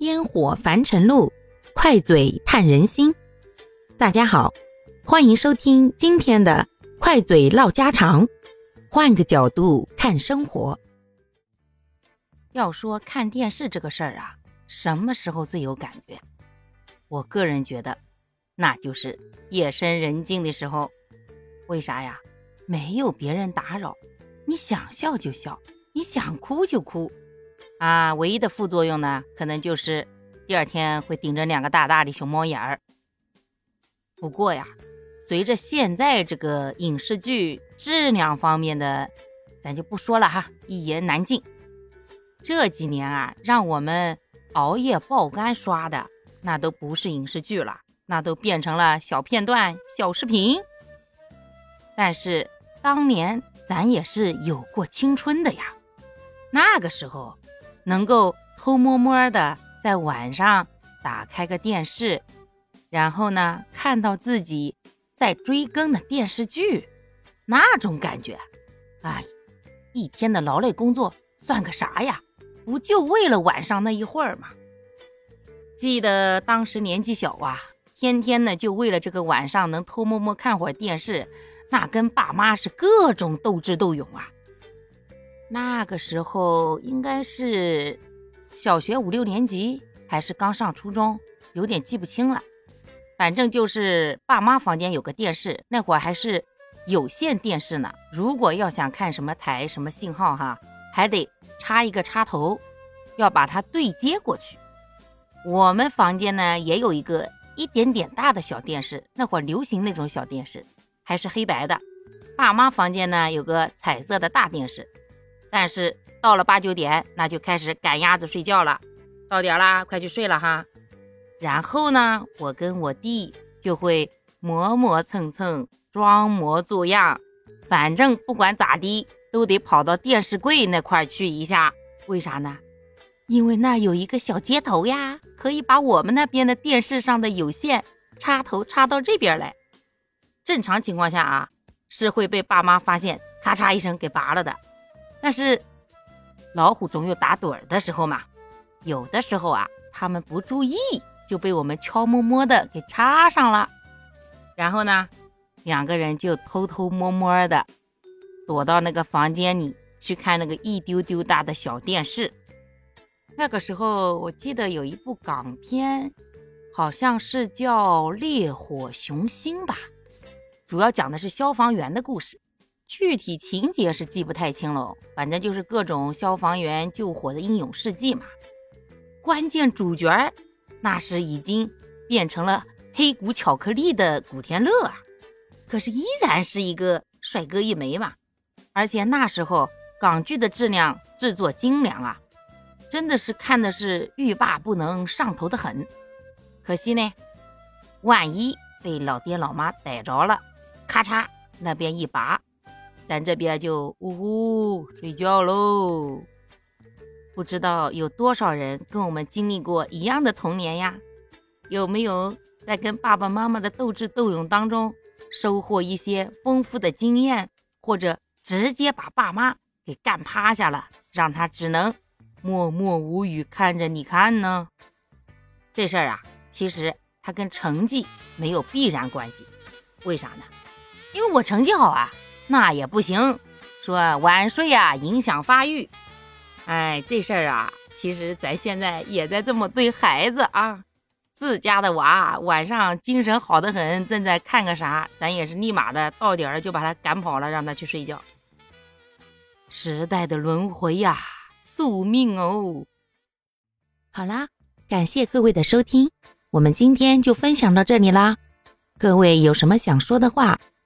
烟火凡尘路，快嘴探人心。大家好，欢迎收听今天的快嘴唠家常，换个角度看生活。要说看电视这个事儿啊，什么时候最有感觉？我个人觉得，那就是夜深人静的时候。为啥呀？没有别人打扰，你想笑就笑，你想哭就哭。啊，唯一的副作用呢，可能就是第二天会顶着两个大大的熊猫眼儿。不过呀，随着现在这个影视剧质量方面的，咱就不说了哈，一言难尽。这几年啊，让我们熬夜爆肝刷的，那都不是影视剧了，那都变成了小片段、小视频。但是当年咱也是有过青春的呀，那个时候能够偷摸摸的在晚上打开个电视，然后呢看到自己在追更的电视剧，那种感觉，哎，一天的劳累工作算个啥呀？不就为了晚上那一会儿吗？记得当时年纪小啊，天天呢就为了这个晚上能偷摸摸看会儿电视。那跟爸妈是各种斗智斗勇啊！那个时候应该是小学五六年级，还是刚上初中，有点记不清了。反正就是爸妈房间有个电视，那会儿还是有线电视呢。如果要想看什么台、什么信号，哈，还得插一个插头，要把它对接过去。我们房间呢也有一个一点点大的小电视，那会儿流行那种小电视。还是黑白的，爸妈房间呢有个彩色的大电视，但是到了八九点，那就开始赶鸭子睡觉了。到点啦，快去睡了哈。然后呢，我跟我弟就会磨磨蹭蹭，装模作样，反正不管咋的，都得跑到电视柜那块去一下。为啥呢？因为那有一个小接头呀，可以把我们那边的电视上的有线插头插到这边来。正常情况下啊，是会被爸妈发现，咔嚓一声给拔了的。但是老虎总有打盹儿的时候嘛，有的时候啊，他们不注意就被我们悄摸摸的给插上了。然后呢，两个人就偷偷摸摸的躲到那个房间里去看那个一丢丢大的小电视。那个时候我记得有一部港片，好像是叫《烈火雄心》吧。主要讲的是消防员的故事，具体情节是记不太清了，反正就是各种消防员救火的英勇事迹嘛。关键主角那是已经变成了黑谷巧克力的古天乐啊，可是依然是一个帅哥一枚嘛。而且那时候港剧的质量制作精良啊，真的是看的是欲罢不能，上头的很。可惜呢，万一被老爹老妈逮着了。咔嚓，那边一拔，咱这边就呜呼睡觉喽。不知道有多少人跟我们经历过一样的童年呀？有没有在跟爸爸妈妈的斗智斗勇当中收获一些丰富的经验，或者直接把爸妈给干趴下了，让他只能默默无语看着你看呢？这事儿啊，其实它跟成绩没有必然关系，为啥呢？因为我成绩好啊，那也不行。说晚睡呀，影响发育。哎，这事儿啊，其实咱现在也在这么对孩子啊。自家的娃晚上精神好的很，正在看个啥，咱也是立马的到点儿就把他赶跑了，让他去睡觉。时代的轮回呀，宿命哦。好啦，感谢各位的收听，我们今天就分享到这里啦。各位有什么想说的话？